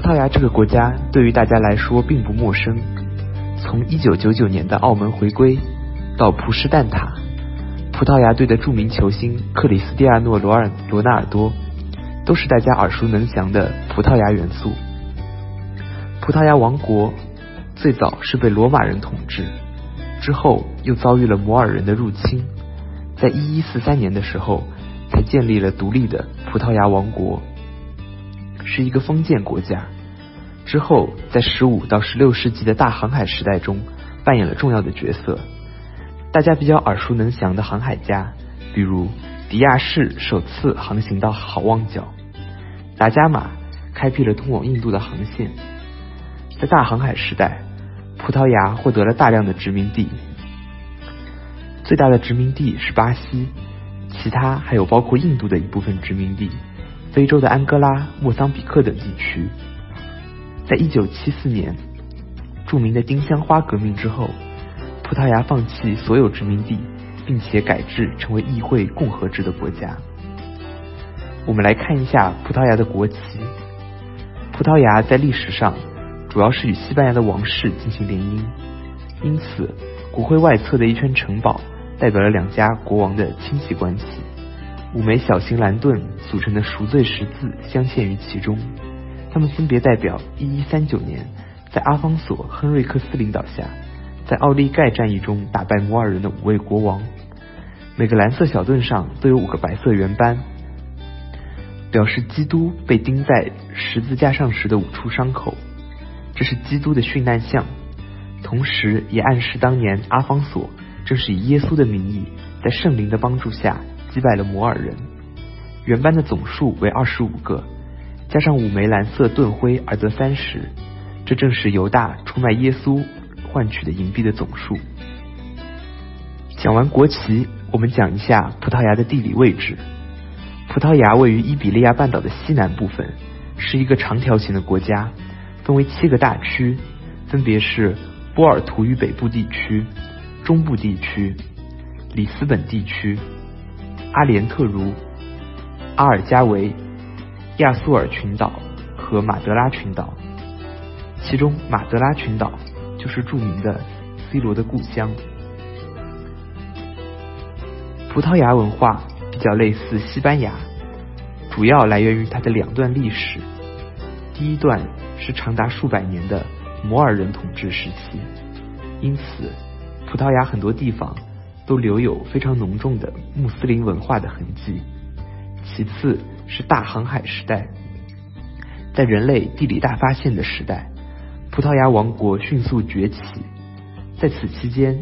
葡萄牙这个国家对于大家来说并不陌生。从1999年的澳门回归，到葡式蛋挞，葡萄牙队的著名球星克里斯蒂亚诺·罗尔罗纳尔多，都是大家耳熟能详的葡萄牙元素。葡萄牙王国最早是被罗马人统治，之后又遭遇了摩尔人的入侵，在1143年的时候才建立了独立的葡萄牙王国。是一个封建国家，之后在十五到十六世纪的大航海时代中扮演了重要的角色。大家比较耳熟能详的航海家，比如迪亚士首次航行到好望角，达伽马开辟了通往印度的航线。在大航海时代，葡萄牙获得了大量的殖民地，最大的殖民地是巴西，其他还有包括印度的一部分殖民地。非洲的安哥拉、莫桑比克等地区，在一九七四年著名的丁香花革命之后，葡萄牙放弃所有殖民地，并且改制成为议会共和制的国家。我们来看一下葡萄牙的国旗。葡萄牙在历史上主要是与西班牙的王室进行联姻，因此国徽外侧的一圈城堡代表了两家国王的亲戚关系。五枚小型蓝盾组成的赎罪十字镶嵌于其中，它们分别代表1139年在阿方索·亨瑞克斯领导下，在奥利盖战役中打败摩尔人的五位国王。每个蓝色小盾上都有五个白色圆斑，表示基督被钉在十字架上时的五处伤口，这是基督的殉难像，同时也暗示当年阿方索正是以耶稣的名义，在圣灵的帮助下。击败了摩尔人，原班的总数为二十五个，加上五枚蓝色盾徽而得三十，这正是犹大出卖耶稣换取的银币的总数。讲完国旗，我们讲一下葡萄牙的地理位置。葡萄牙位于伊比利亚半岛的西南部分，是一个长条形的国家，分为七个大区，分别是波尔图与北部地区、中部地区、里斯本地区。阿连特茹、阿尔加维、亚速尔群岛和马德拉群岛，其中马德拉群岛就是著名的 C 罗的故乡。葡萄牙文化比较类似西班牙，主要来源于它的两段历史。第一段是长达数百年的摩尔人统治时期，因此葡萄牙很多地方。都留有非常浓重的穆斯林文化的痕迹。其次是大航海时代，在人类地理大发现的时代，葡萄牙王国迅速崛起。在此期间，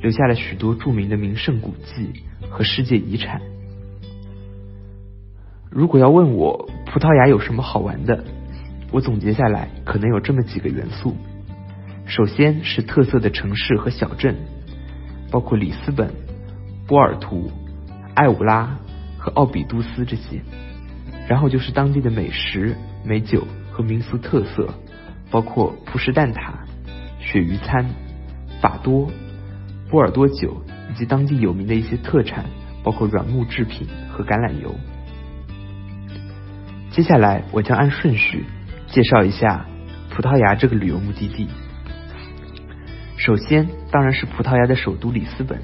留下了许多著名的名胜古迹和世界遗产。如果要问我葡萄牙有什么好玩的，我总结下来可能有这么几个元素：首先是特色的城市和小镇。包括里斯本、波尔图、艾武拉和奥比都斯这些，然后就是当地的美食、美酒和民俗特色，包括葡式蛋挞、鳕鱼餐、法多、波尔多酒以及当地有名的一些特产，包括软木制品和橄榄油。接下来我将按顺序介绍一下葡萄牙这个旅游目的地。首先，当然是葡萄牙的首都里斯本。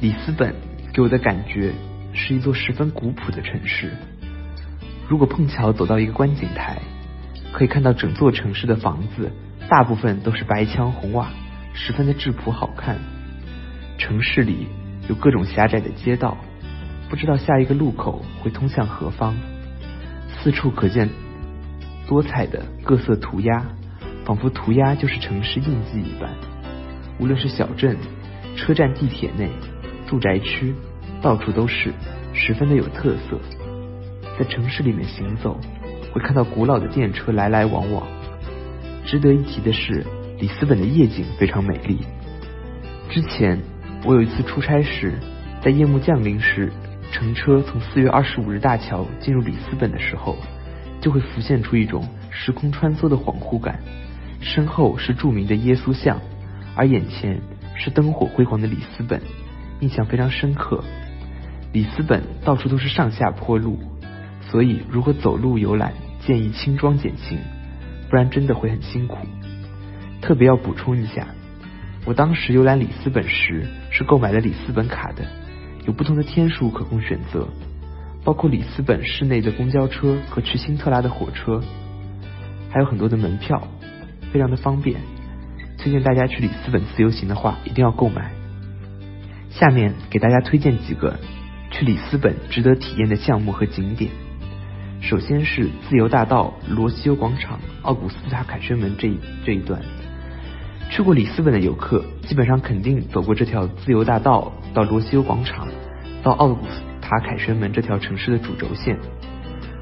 里斯本给我的感觉是一座十分古朴的城市。如果碰巧走到一个观景台，可以看到整座城市的房子大部分都是白墙红瓦，十分的质朴好看。城市里有各种狭窄的街道，不知道下一个路口会通向何方。四处可见多彩的各色涂鸦，仿佛涂鸦就是城市印记一般。无论是小镇、车站、地铁内、住宅区，到处都是，十分的有特色。在城市里面行走，会看到古老的电车来来往往。值得一提的是，里斯本的夜景非常美丽。之前我有一次出差时，在夜幕降临时，乘车从四月二十五日大桥进入里斯本的时候，就会浮现出一种时空穿梭的恍惚感。身后是著名的耶稣像。而眼前是灯火辉煌的里斯本，印象非常深刻。里斯本到处都是上下坡路，所以如果走路游览，建议轻装简行，不然真的会很辛苦。特别要补充一下，我当时游览里斯本时是购买了里斯本卡的，有不同的天数可供选择，包括里斯本市内的公交车和去辛特拉的火车，还有很多的门票，非常的方便。推荐大家去里斯本自由行的话，一定要购买。下面给大家推荐几个去里斯本值得体验的项目和景点。首先是自由大道、罗西欧广场、奥古斯塔凯旋门这一这一段。去过里斯本的游客，基本上肯定走过这条自由大道到罗西欧广场，到奥古斯塔凯旋门这条城市的主轴线。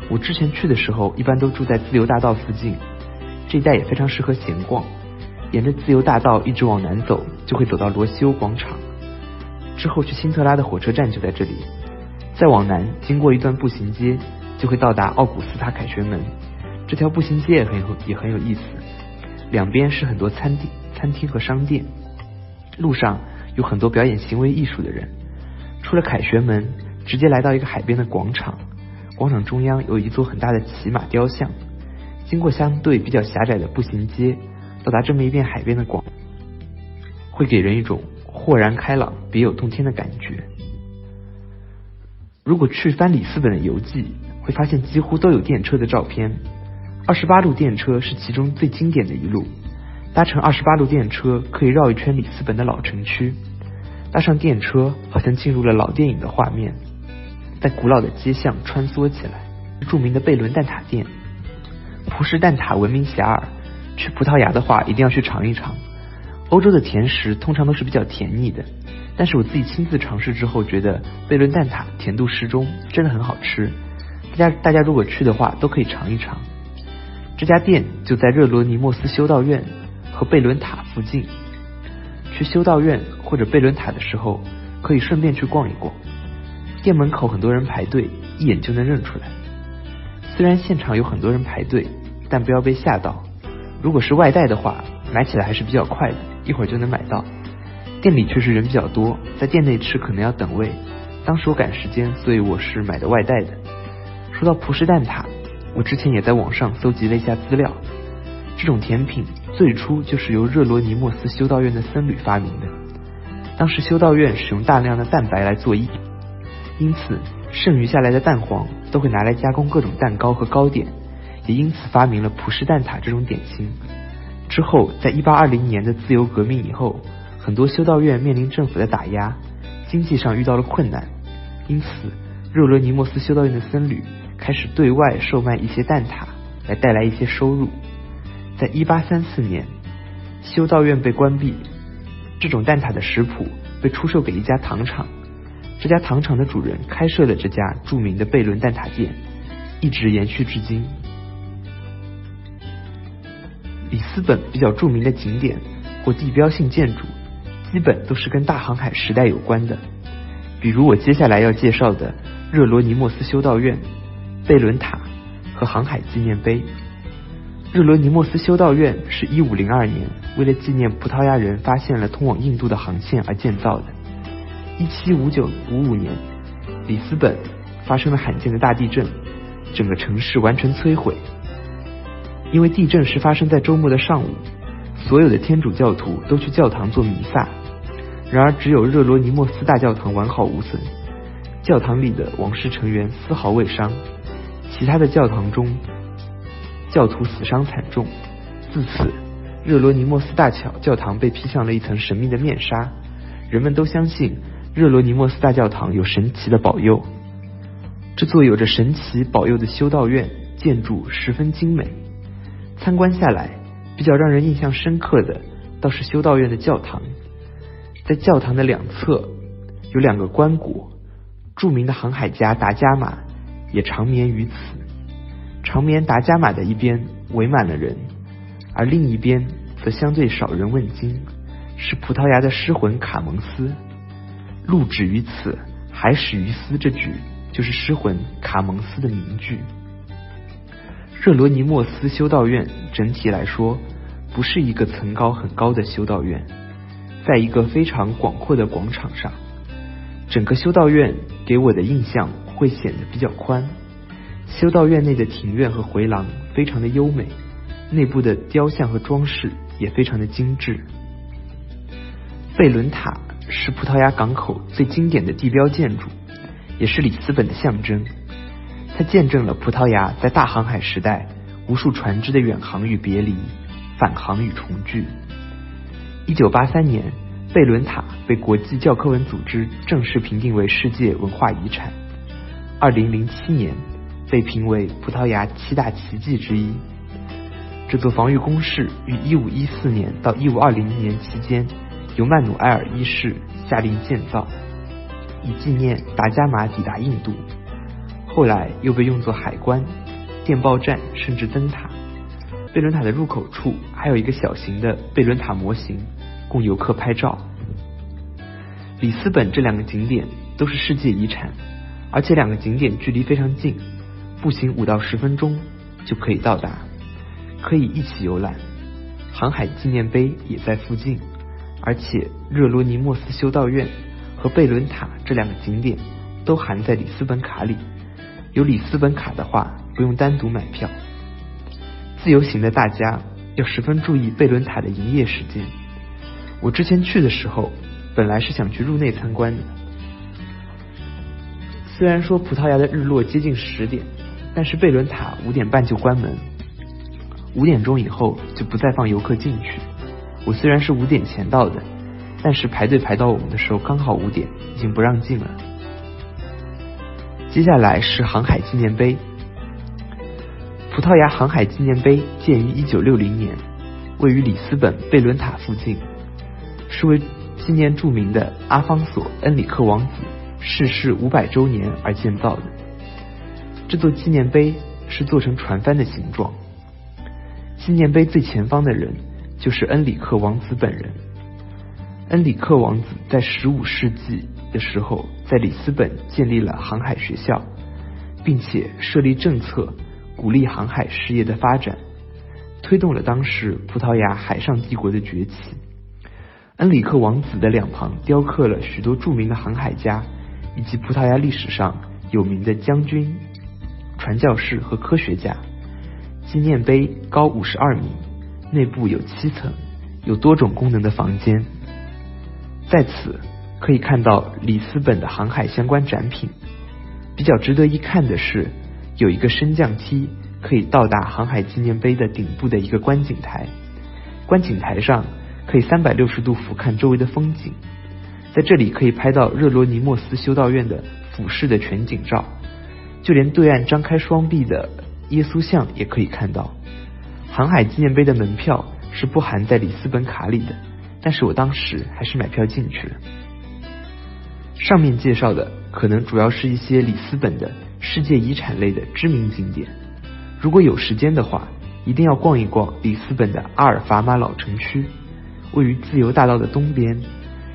我之前去的时候，一般都住在自由大道附近，这一带也非常适合闲逛。沿着自由大道一直往南走，就会走到罗西欧广场。之后去辛特拉的火车站就在这里。再往南，经过一段步行街，就会到达奥古斯塔凯旋门。这条步行街也很有也很有意思，两边是很多餐厅、餐厅和商店。路上有很多表演行为艺术的人。出了凯旋门，直接来到一个海边的广场。广场中央有一座很大的骑马雕像。经过相对比较狭窄的步行街。到达这么一片海边的广，会给人一种豁然开朗、别有洞天的感觉。如果去翻里斯本的游记，会发现几乎都有电车的照片。二十八路电车是其中最经典的一路。搭乘二十八路电车可以绕一圈里斯本的老城区。搭上电车，好像进入了老电影的画面，在古老的街巷穿梭起来。著名的贝伦蛋挞店，葡式蛋挞闻名遐迩。去葡萄牙的话，一定要去尝一尝。欧洲的甜食通常都是比较甜腻的，但是我自己亲自尝试之后，觉得贝伦蛋挞甜度适中，真的很好吃。大家大家如果去的话，都可以尝一尝。这家店就在热罗尼莫斯修道院和贝伦塔附近。去修道院或者贝伦塔的时候，可以顺便去逛一逛。店门口很多人排队，一眼就能认出来。虽然现场有很多人排队，但不要被吓到。如果是外带的话，买起来还是比较快的，一会儿就能买到。店里确实人比较多，在店内吃可能要等位。当时我赶时间，所以我是买的外带的。说到葡式蛋挞，我之前也在网上搜集了一下资料。这种甜品最初就是由热罗尼莫斯修道院的僧侣发明的。当时修道院使用大量的蛋白来做衣，因此剩余下来的蛋黄都会拿来加工各种蛋糕和糕点。也因此发明了葡式蛋挞这种点心。之后，在一八二零年的自由革命以后，很多修道院面临政府的打压，经济上遇到了困难。因此，热罗尼莫斯修道院的僧侣开始对外售卖一些蛋挞，来带来一些收入。在一八三四年，修道院被关闭，这种蛋挞的食谱被出售给一家糖厂。这家糖厂的主人开设了这家著名的贝伦蛋挞店，一直延续至今。里斯本比较著名的景点或地标性建筑，基本都是跟大航海时代有关的。比如我接下来要介绍的热罗尼莫斯修道院、贝伦塔和航海纪念碑。热罗尼莫斯修道院是一五零二年为了纪念葡萄牙人发现了通往印度的航线而建造的。一七五九五五年，里斯本发生了罕见的大地震，整个城市完全摧毁。因为地震是发生在周末的上午，所有的天主教徒都去教堂做弥撒。然而，只有热罗尼莫斯大教堂完好无损，教堂里的王室成员丝毫未伤。其他的教堂中，教徒死伤惨重。自此，热罗尼莫斯大教教堂被披上了一层神秘的面纱。人们都相信热罗尼莫斯大教堂有神奇的保佑。这座有着神奇保佑的修道院建筑十分精美。参观下来，比较让人印象深刻的倒是修道院的教堂。在教堂的两侧有两个棺椁，著名的航海家达伽马也长眠于此。长眠达伽马的一边围满了人，而另一边则相对少人问津，是葡萄牙的诗魂卡蒙斯。路止于此，海始于斯，这句就是诗魂卡蒙斯的名句。热罗尼莫斯修道院整体来说不是一个层高很高的修道院，在一个非常广阔的广场上，整个修道院给我的印象会显得比较宽。修道院内的庭院和回廊非常的优美，内部的雕像和装饰也非常的精致。贝伦塔是葡萄牙港口最经典的地标建筑，也是里斯本的象征。它见证了葡萄牙在大航海时代无数船只的远航与别离、返航与重聚。一九八三年，贝伦塔被国际教科文组织正式评定为世界文化遗产。二零零七年，被评为葡萄牙七大奇迹之一。这座防御工事于一五一四年到一五二零年期间。由曼努埃尔一世下令建造，以纪念达伽马抵达印度。后来又被用作海关、电报站，甚至灯塔。贝伦塔的入口处还有一个小型的贝伦塔模型，供游客拍照。里斯本这两个景点都是世界遗产，而且两个景点距离非常近，步行五到十分钟就可以到达，可以一起游览。航海纪念碑也在附近。而且，热罗尼莫斯修道院和贝伦塔这两个景点都含在里斯本卡里。有里斯本卡的话，不用单独买票。自由行的大家要十分注意贝伦塔的营业时间。我之前去的时候，本来是想去入内参观的。虽然说葡萄牙的日落接近十点，但是贝伦塔五点半就关门，五点钟以后就不再放游客进去。我虽然是五点前到的，但是排队排到我们的时候刚好五点，已经不让进了。接下来是航海纪念碑。葡萄牙航海纪念碑建于一九六零年，位于里斯本贝伦塔附近，是为纪念著名的阿方索恩里克王子逝世五百周年而建造的。这座纪念碑是做成船帆的形状。纪念碑最前方的人。就是恩里克王子本人。恩里克王子在十五世纪的时候，在里斯本建立了航海学校，并且设立政策，鼓励航海事业的发展，推动了当时葡萄牙海上帝国的崛起。恩里克王子的两旁雕刻了许多著名的航海家，以及葡萄牙历史上有名的将军、传教士和科学家。纪念碑高五十二米。内部有七层，有多种功能的房间。在此可以看到里斯本的航海相关展品。比较值得一看的是，有一个升降梯可以到达航海纪念碑的顶部的一个观景台。观景台上可以三百六十度俯瞰周围的风景，在这里可以拍到热罗尼莫斯修道院的俯视的全景照，就连对岸张开双臂的耶稣像也可以看到。航海纪念碑的门票是不含在里斯本卡里的，但是我当时还是买票进去了。上面介绍的可能主要是一些里斯本的世界遗产类的知名景点，如果有时间的话，一定要逛一逛里斯本的阿尔法马老城区，位于自由大道的东边，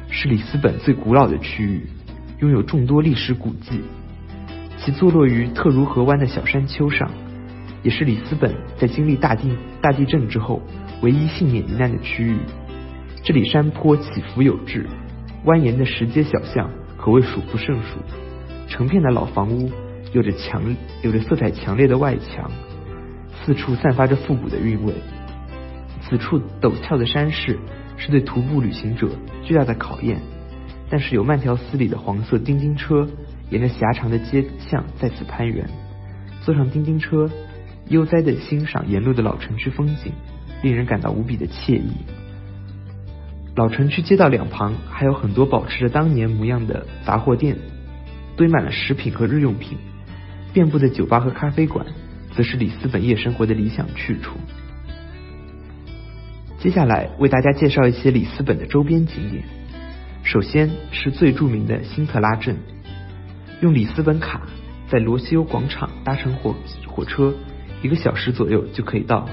是里斯本最古老的区域，拥有众多历史古迹，其坐落于特茹河湾的小山丘上。也是里斯本在经历大地大地震之后唯一幸免于难的区域。这里山坡起伏有致，蜿蜒的石阶小巷可谓数不胜数。成片的老房屋有着强有着色彩强烈的外墙，四处散发着复古的韵味。此处陡峭的山势是对徒步旅行者巨大的考验，但是有慢条斯理的黄色叮叮车沿着狭长的街巷在此攀援。坐上叮叮车。悠哉的欣赏沿路的老城区风景，令人感到无比的惬意。老城区街道两旁还有很多保持着当年模样的杂货店，堆满了食品和日用品。遍布的酒吧和咖啡馆，则是里斯本夜生活的理想去处。接下来为大家介绍一些里斯本的周边景点。首先是最著名的辛特拉镇，用里斯本卡在罗西欧广场搭乘火火车。一个小时左右就可以到。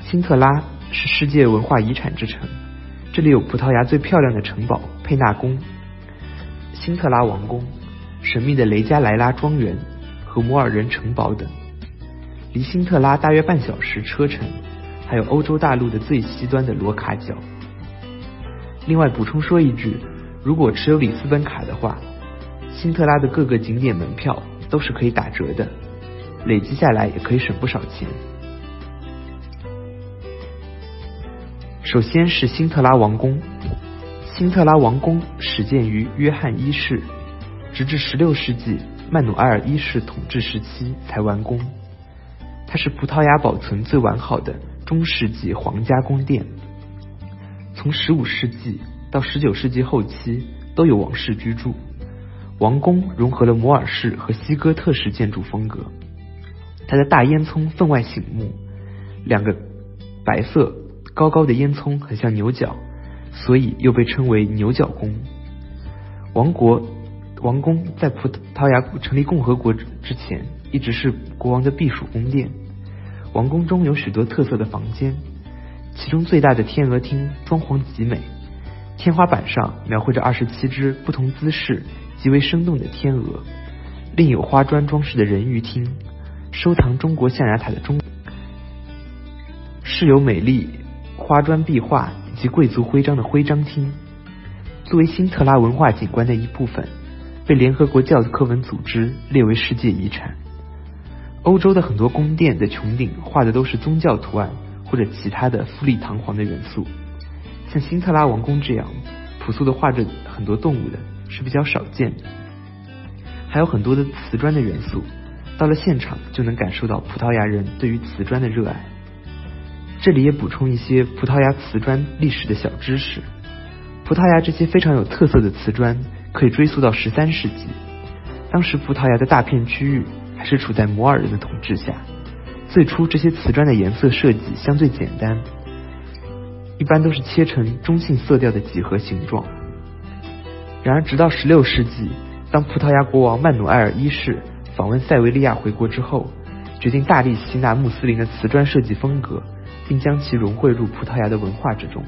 辛特拉是世界文化遗产之城，这里有葡萄牙最漂亮的城堡佩纳宫、辛特拉王宫、神秘的雷加莱拉庄园和摩尔人城堡等。离辛特拉大约半小时车程，还有欧洲大陆的最西端的罗卡角。另外补充说一句，如果持有里斯本卡的话，辛特拉的各个景点门票都是可以打折的。累积下来也可以省不少钱。首先是辛特拉王宫。辛特拉王宫始建于约翰一世，直至十六世纪曼努埃尔一世统治时期才完工。它是葡萄牙保存最完好的中世纪皇家宫殿。从十五世纪到十九世纪后期都有王室居住。王宫融合了摩尔式和西哥特式建筑风格。它的大烟囱分外醒目，两个白色高高的烟囱很像牛角，所以又被称为牛角宫。王国王宫在葡萄牙成立共和国之前，一直是国王的避暑宫殿。王宫中有许多特色的房间，其中最大的天鹅厅装潢极美，天花板上描绘着二十七只不同姿势、极为生动的天鹅。另有花砖装饰的人鱼厅。收藏中国象牙塔的中，饰有美丽花砖壁画以及贵族徽章的徽章厅，作为辛特拉文化景观的一部分，被联合国教科文组织列为世界遗产。欧洲的很多宫殿的穹顶画的都是宗教图案或者其他的富丽堂皇的元素，像辛特拉王宫这样朴素的画着很多动物的是比较少见的，还有很多的瓷砖的元素。到了现场就能感受到葡萄牙人对于瓷砖的热爱。这里也补充一些葡萄牙瓷砖历史的小知识。葡萄牙这些非常有特色的瓷砖可以追溯到十三世纪，当时葡萄牙的大片区域还是处在摩尔人的统治下。最初这些瓷砖的颜色设计相对简单，一般都是切成中性色调的几何形状。然而直到十六世纪，当葡萄牙国王曼努埃尔一世访问塞维利亚回国之后，决定大力吸纳穆斯林的瓷砖设计风格，并将其融汇入葡萄牙的文化之中。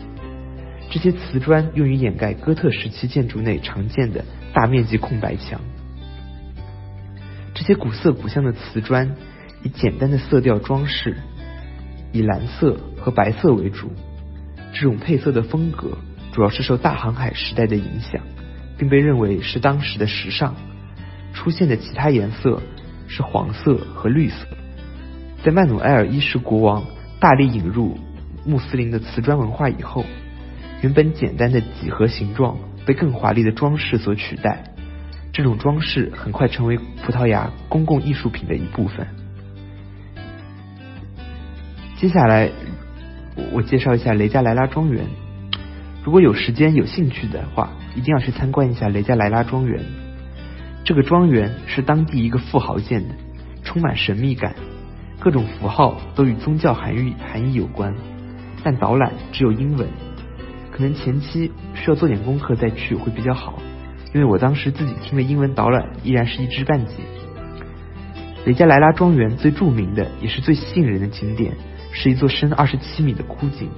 这些瓷砖用于掩盖哥特时期建筑内常见的大面积空白墙。这些古色古香的瓷砖以简单的色调装饰，以蓝色和白色为主。这种配色的风格主要是受大航海时代的影响，并被认为是当时的时尚。出现的其他颜色是黄色和绿色。在曼努埃尔一世国王大力引入穆斯林的瓷砖文化以后，原本简单的几何形状被更华丽的装饰所取代。这种装饰很快成为葡萄牙公共艺术品的一部分。接下来，我介绍一下雷加莱拉庄园。如果有时间有兴趣的话，一定要去参观一下雷加莱拉庄园。这个庄园是当地一个富豪建的，充满神秘感，各种符号都与宗教含义含义有关，但导览只有英文，可能前期需要做点功课再去会比较好，因为我当时自己听了英文导览依然是一知半解。雷加莱拉庄园最著名的也是最吸引人的景点是一座深二十七米的枯井，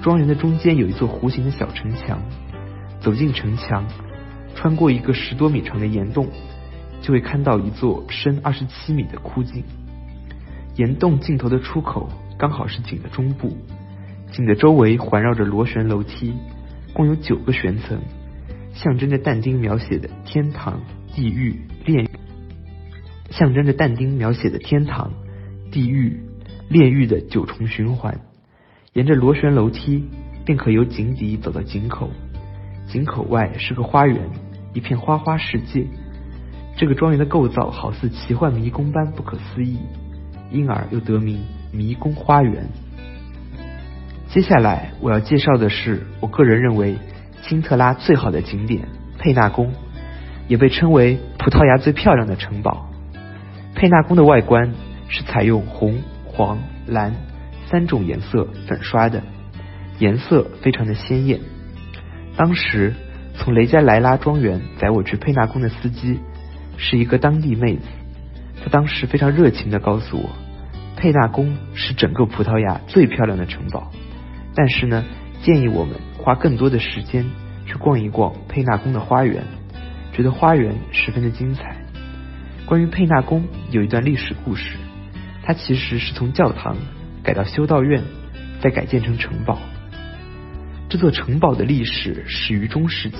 庄园的中间有一座弧形的小城墙，走进城墙。穿过一个十多米长的岩洞，就会看到一座深二十七米的枯井。岩洞尽头的出口刚好是井的中部，井的周围环绕着螺旋楼梯，共有九个悬层，象征着但丁描写的天堂、地狱、炼狱，象征着但丁描写的天堂、地狱、炼狱的九重循环。沿着螺旋楼梯，便可由井底走到井口。井口外是个花园。一片花花世界，这个庄园的构造好似奇幻迷宫般不可思议，因而又得名迷宫花园。接下来我要介绍的是我个人认为辛特拉最好的景点佩纳宫，也被称为葡萄牙最漂亮的城堡。佩纳宫的外观是采用红、黄、蓝三种颜色粉刷的，颜色非常的鲜艳。当时。从雷加莱拉庄园载我去佩纳宫的司机是一个当地妹子，他当时非常热情的告诉我，佩纳宫是整个葡萄牙最漂亮的城堡，但是呢，建议我们花更多的时间去逛一逛佩纳宫的花园，觉得花园十分的精彩。关于佩纳宫有一段历史故事，它其实是从教堂改到修道院，再改建成城堡。这座城堡的历史始于中世纪，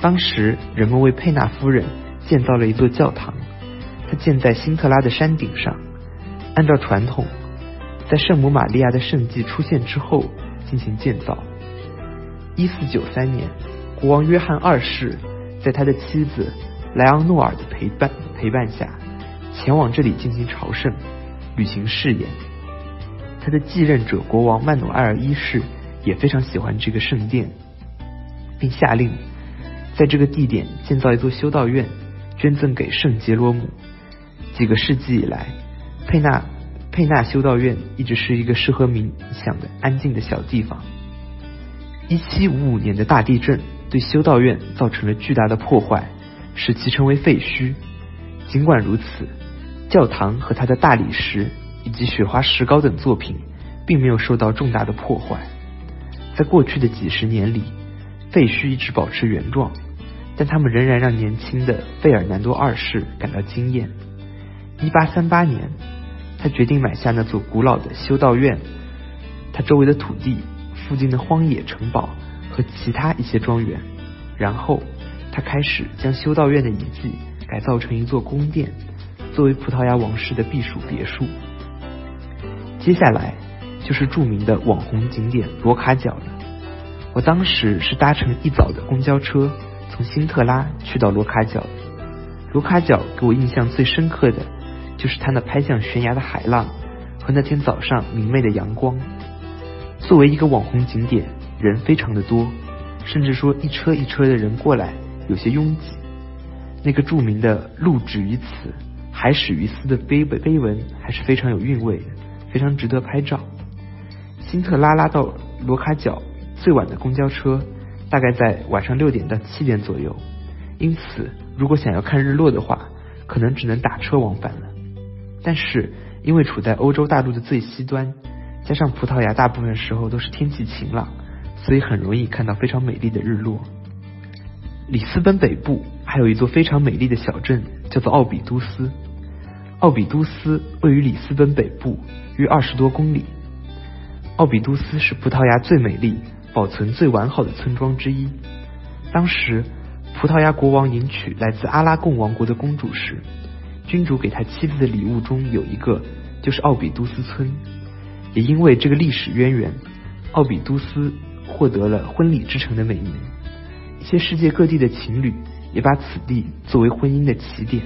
当时人们为佩纳夫人建造了一座教堂，它建在辛特拉的山顶上。按照传统，在圣母玛利亚的圣迹出现之后，进行建造。一四九三年，国王约翰二世在他的妻子莱昂诺尔的陪伴陪伴下，前往这里进行朝圣，履行誓言。他的继任者国王曼努埃尔一世也非常喜欢这个圣殿，并下令在这个地点建造一座修道院，捐赠给圣杰罗姆。几个世纪以来，佩纳佩纳修道院一直是一个适合冥想的安静的小地方。一七五五年的大地震对修道院造成了巨大的破坏，使其成为废墟。尽管如此，教堂和它的大理石以及雪花石膏等作品并没有受到重大的破坏。在过去的几十年里，废墟一直保持原状，但它们仍然让年轻的费尔南多二世感到惊艳。一八三八年，他决定买下那座古老的修道院，他周围的土地。附近的荒野城堡和其他一些庄园，然后他开始将修道院的遗迹改造成一座宫殿，作为葡萄牙王室的避暑别墅。接下来就是著名的网红景点罗卡角了。我当时是搭乘一早的公交车从辛特拉去到罗卡角。罗卡角给我印象最深刻的就是它那拍向悬崖的海浪和那天早上明媚的阳光。作为一个网红景点，人非常的多，甚至说一车一车的人过来，有些拥挤。那个著名的“路止于此，海始于斯”的碑碑文还是非常有韵味，非常值得拍照。辛特拉拉到罗卡角最晚的公交车大概在晚上六点到七点左右，因此如果想要看日落的话，可能只能打车往返了。但是因为处在欧洲大陆的最西端。加上葡萄牙大部分时候都是天气晴朗，所以很容易看到非常美丽的日落。里斯本北部还有一座非常美丽的小镇，叫做奥比都斯。奥比都斯位于里斯本北部约二十多公里。奥比都斯是葡萄牙最美丽、保存最完好的村庄之一。当时葡萄牙国王迎娶来自阿拉贡王国的公主时，君主给他妻子的礼物中有一个就是奥比都斯村。也因为这个历史渊源，奥比都斯获得了婚礼之城的美名。一些世界各地的情侣也把此地作为婚姻的起点。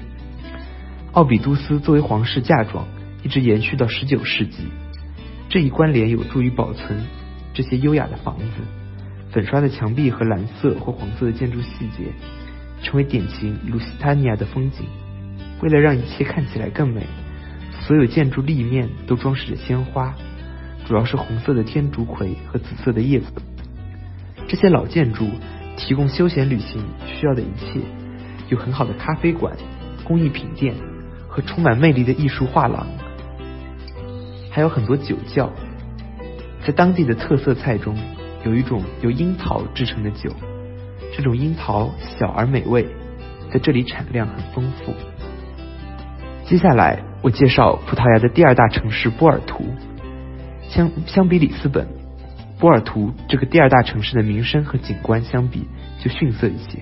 奥比都斯作为皇室嫁妆，一直延续到十九世纪。这一关联有助于保存这些优雅的房子。粉刷的墙壁和蓝色或黄色的建筑细节，成为典型卢西塔尼亚的风景。为了让一切看起来更美，所有建筑立面都装饰着鲜花。主要是红色的天竺葵和紫色的叶子。这些老建筑提供休闲旅行需要的一切，有很好的咖啡馆、工艺品店和充满魅力的艺术画廊，还有很多酒窖。在当地的特色菜中，有一种由樱桃制成的酒，这种樱桃小而美味，在这里产量很丰富。接下来我介绍葡萄牙的第二大城市波尔图。相相比里斯本，波尔图这个第二大城市的名声和景观相比就逊色一些。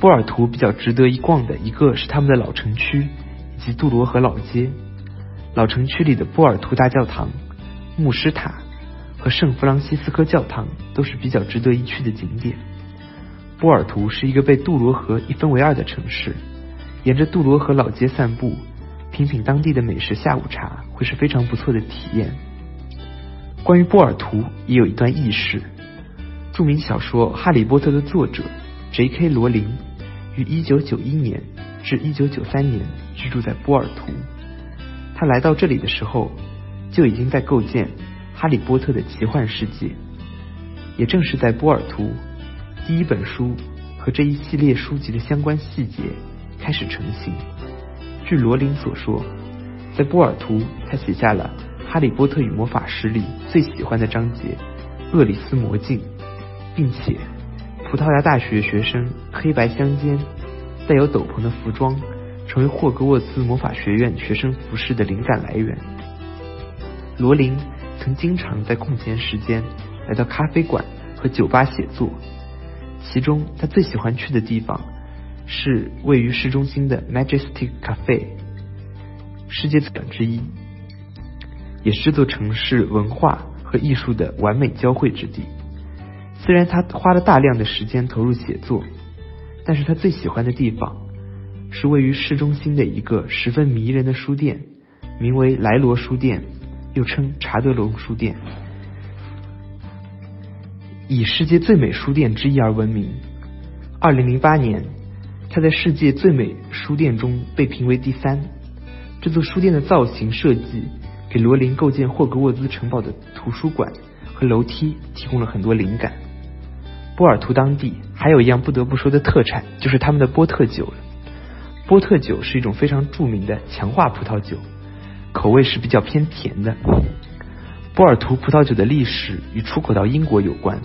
波尔图比较值得一逛的一个是他们的老城区以及杜罗河老街。老城区里的波尔图大教堂、牧师塔和圣弗朗西斯科教堂都是比较值得一去的景点。波尔图是一个被杜罗河一分为二的城市，沿着杜罗河老街散步。品品当地的美食下午茶会是非常不错的体验。关于波尔图也有一段轶事：著名小说《哈利波特》的作者 J.K. 罗琳于1991年至1993年居住在波尔图。他来到这里的时候，就已经在构建《哈利波特》的奇幻世界。也正是在波尔图，第一本书和这一系列书籍的相关细节开始成型。据罗琳所说，在波尔图，他写下了《哈利波特与魔法石》里最喜欢的章节《厄里斯魔镜》，并且葡萄牙大学学生黑白相间、带有斗篷的服装成为霍格沃茨魔法学院学生服饰的灵感来源。罗琳曾经常在空闲时间来到咖啡馆和酒吧写作，其中他最喜欢去的地方。是位于市中心的 Majestic Cafe，世界之之一，也是这座城市文化和艺术的完美交汇之地。虽然他花了大量的时间投入写作，但是他最喜欢的地方是位于市中心的一个十分迷人的书店，名为莱罗书店，又称查德隆书店，以世界最美书店之一而闻名。二零零八年，他在世界最美书店中被评为第三。这座书店的造型设计给罗琳构建霍格沃兹城堡的图书馆和楼梯提供了很多灵感。波尔图当地还有一样不得不说的特产，就是他们的波特酒了。波特酒是一种非常著名的强化葡萄酒，口味是比较偏甜的。波尔图葡萄酒的历史与出口到英国有关，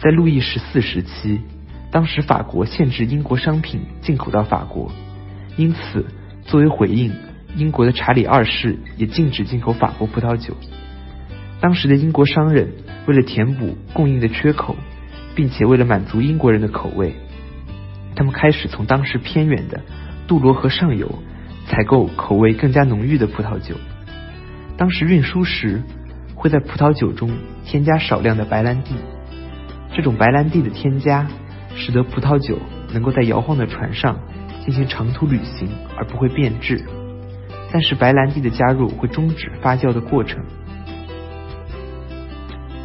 在路易十四时期，当时法国限制英国商品进口到法国，因此作为回应，英国的查理二世也禁止进口法国葡萄酒。当时的英国商人为了填补供应的缺口。并且为了满足英国人的口味，他们开始从当时偏远的杜罗河上游采购口味更加浓郁的葡萄酒。当时运输时会在葡萄酒中添加少量的白兰地，这种白兰地的添加使得葡萄酒能够在摇晃的船上进行长途旅行而不会变质。但是白兰地的加入会终止发酵的过程，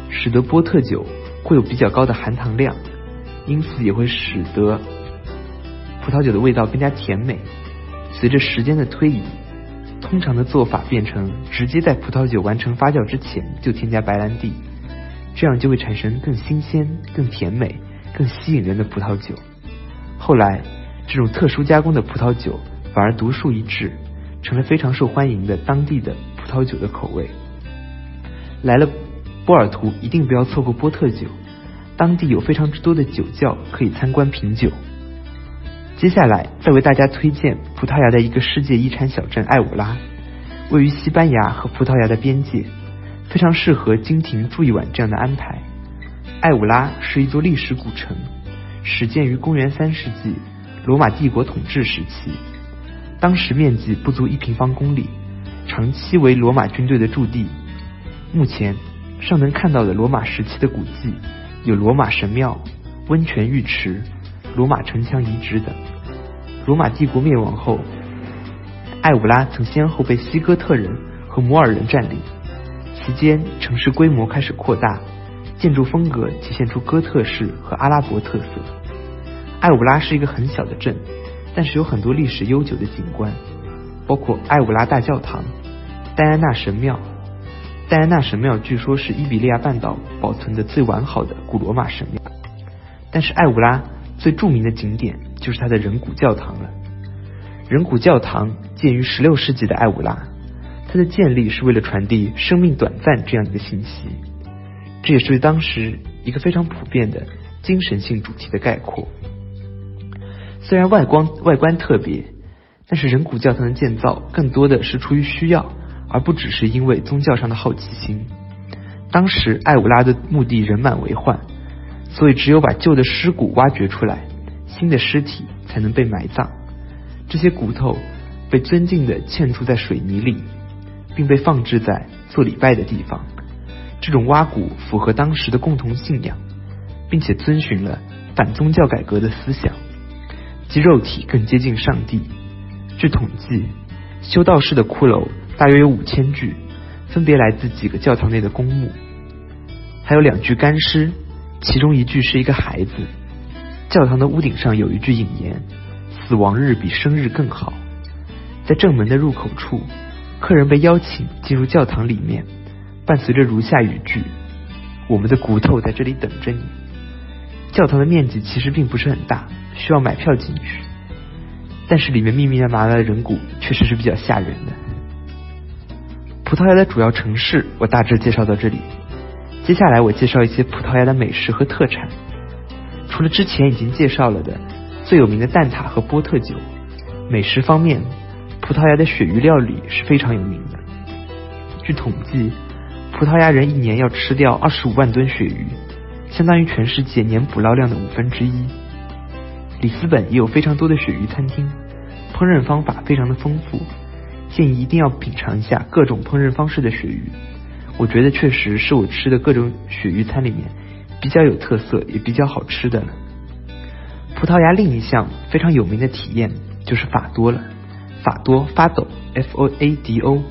使得波特酒。会有比较高的含糖量，因此也会使得葡萄酒的味道更加甜美。随着时间的推移，通常的做法变成直接在葡萄酒完成发酵之前就添加白兰地，这样就会产生更新鲜、更甜美、更吸引人的葡萄酒。后来，这种特殊加工的葡萄酒反而独树一帜，成了非常受欢迎的当地的葡萄酒的口味。来了。波尔图一定不要错过波特酒，当地有非常之多的酒窖可以参观品酒。接下来再为大家推荐葡萄牙的一个世界遗产小镇艾武拉，位于西班牙和葡萄牙的边界，非常适合经停住一晚这样的安排。艾武拉是一座历史古城，始建于公元三世纪罗马帝国统治时期，当时面积不足一平方公里，长期为罗马军队的驻地。目前。尚能看到的罗马时期的古迹有罗马神庙、温泉浴池、罗马城墙遗址等。罗马帝国灭亡后，艾武拉曾先后被西哥特人和摩尔人占领，期间城市规模开始扩大，建筑风格体现出哥特式和阿拉伯特色。艾武拉是一个很小的镇，但是有很多历史悠久的景观，包括艾武拉大教堂、戴安娜神庙。戴安娜神庙据说是伊比利亚半岛保存的最完好的古罗马神庙，但是艾武拉最著名的景点就是它的人骨教堂了。人骨教堂建于16世纪的艾武拉，它的建立是为了传递生命短暂这样一个信息，这也是对当时一个非常普遍的精神性主题的概括。虽然外观外观特别，但是人骨教堂的建造更多的是出于需要。而不只是因为宗教上的好奇心。当时艾武拉的墓地人满为患，所以只有把旧的尸骨挖掘出来，新的尸体才能被埋葬。这些骨头被尊敬地嵌出在水泥里，并被放置在做礼拜的地方。这种挖骨符合当时的共同信仰，并且遵循了反宗教改革的思想，即肉体更接近上帝。据统计，修道士的骷髅。大约有五千具，分别来自几个教堂内的公墓，还有两具干尸，其中一具是一个孩子。教堂的屋顶上有一句引言：“死亡日比生日更好。”在正门的入口处，客人被邀请进入教堂里面，伴随着如下语句：“我们的骨头在这里等着你。”教堂的面积其实并不是很大，需要买票进去，但是里面密密麻麻的人骨确实是比较吓人的。葡萄牙的主要城市，我大致介绍到这里。接下来我介绍一些葡萄牙的美食和特产。除了之前已经介绍了的最有名的蛋挞和波特酒，美食方面，葡萄牙的鳕鱼料理是非常有名的。据统计，葡萄牙人一年要吃掉二十五万吨鳕鱼，相当于全世界年捕捞量的五分之一。里斯本也有非常多的鳕鱼餐厅，烹饪方法非常的丰富。建议一定要品尝一下各种烹饪方式的鳕鱼。我觉得确实是我吃的各种鳕鱼餐里面比较有特色也比较好吃的了。葡萄牙另一项非常有名的体验就是法多了，法多发抖 F O A D O，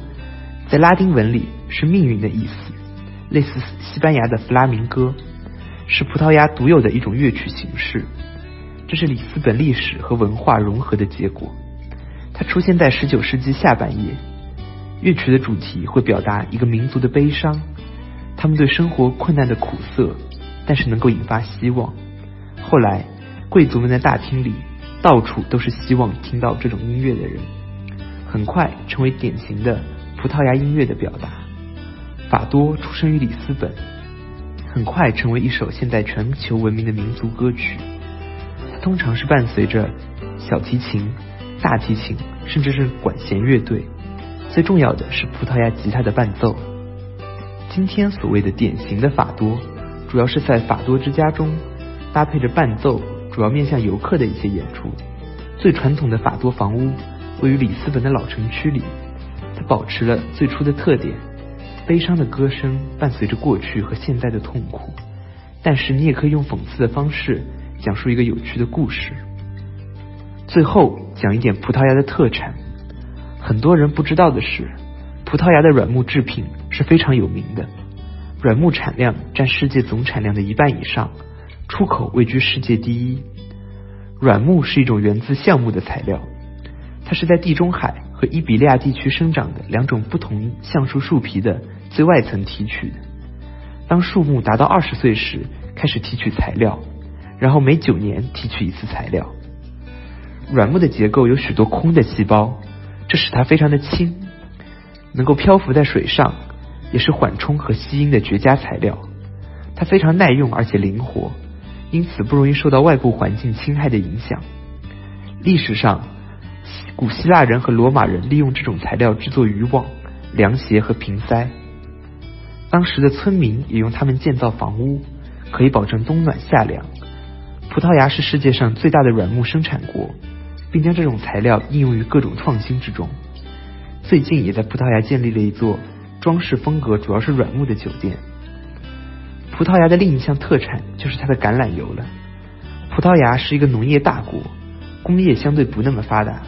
在拉丁文里是命运的意思，类似西班牙的弗拉明戈，是葡萄牙独有的一种乐曲形式。这是里斯本历史和文化融合的结果。它出现在十九世纪下半叶，乐曲的主题会表达一个民族的悲伤，他们对生活困难的苦涩，但是能够引发希望。后来。贵族们的大厅里，到处都是希望听到这种音乐的人，很快成为典型的葡萄牙音乐的表达。法多出生于里斯本，很快成为一首现代全球闻名的民族歌曲。它通常是伴随着小提琴、大提琴，甚至是管弦乐队。最重要的是葡萄牙吉他的伴奏。今天所谓的典型的法多，主要是在法多之家中搭配着伴奏。主要面向游客的一些演出。最传统的法多房屋位于里斯本的老城区里，它保持了最初的特点。悲伤的歌声伴随着过去和现在的痛苦，但是你也可以用讽刺的方式讲述一个有趣的故事。最后讲一点葡萄牙的特产。很多人不知道的是，葡萄牙的软木制品是非常有名的，软木产量占世界总产量的一半以上。出口位居世界第一。软木是一种源自橡木的材料，它是在地中海和伊比利亚地区生长的两种不同橡树树皮的最外层提取的。当树木达到二十岁时，开始提取材料，然后每九年提取一次材料。软木的结构有许多空的细胞，这使它非常的轻，能够漂浮在水上，也是缓冲和吸音的绝佳材料。它非常耐用而且灵活。因此不容易受到外部环境侵害的影响。历史上，古希腊人和罗马人利用这种材料制作渔网、凉鞋和瓶塞。当时的村民也用它们建造房屋，可以保证冬暖夏凉。葡萄牙是世界上最大的软木生产国，并将这种材料应用于各种创新之中。最近也在葡萄牙建立了一座装饰风格主要是软木的酒店。葡萄牙的另一项特产就是它的橄榄油了。葡萄牙是一个农业大国，工业相对不那么发达。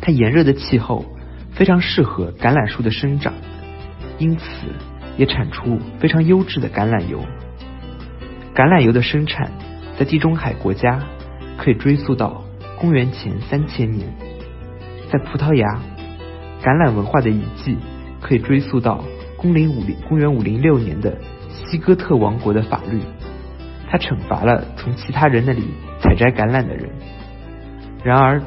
它炎热的气候非常适合橄榄树的生长，因此也产出非常优质的橄榄油。橄榄油的生产在地中海国家可以追溯到公元前三千年，在葡萄牙，橄榄文化的遗迹可以追溯到公零五零公元五零六年的。西哥特王国的法律，他惩罚了从其他人那里采摘橄榄的人。然而，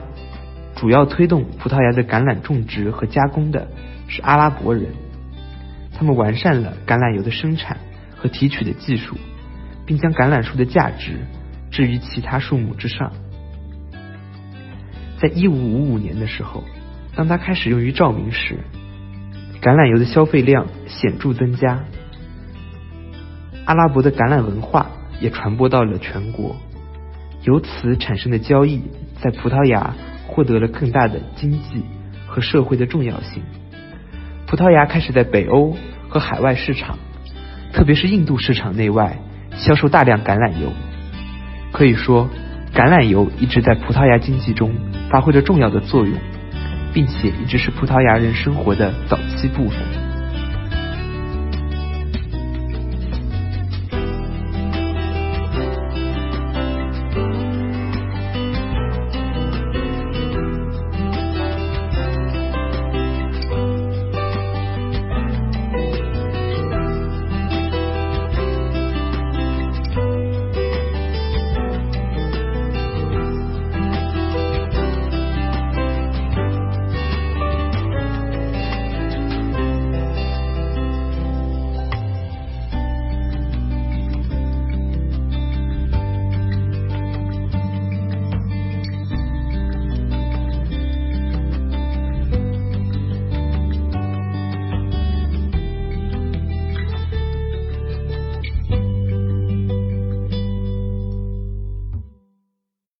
主要推动葡萄牙的橄榄种植和加工的是阿拉伯人，他们完善了橄榄油的生产和提取的技术，并将橄榄树的价值置于其他树木之上。在一五五五年的时候，当它开始用于照明时，橄榄油的消费量显著增加。阿拉伯的橄榄文化也传播到了全国，由此产生的交易在葡萄牙获得了更大的经济和社会的重要性。葡萄牙开始在北欧和海外市场，特别是印度市场内外销售大量橄榄油。可以说，橄榄油一直在葡萄牙经济中发挥着重要的作用，并且一直是葡萄牙人生活的早期部分。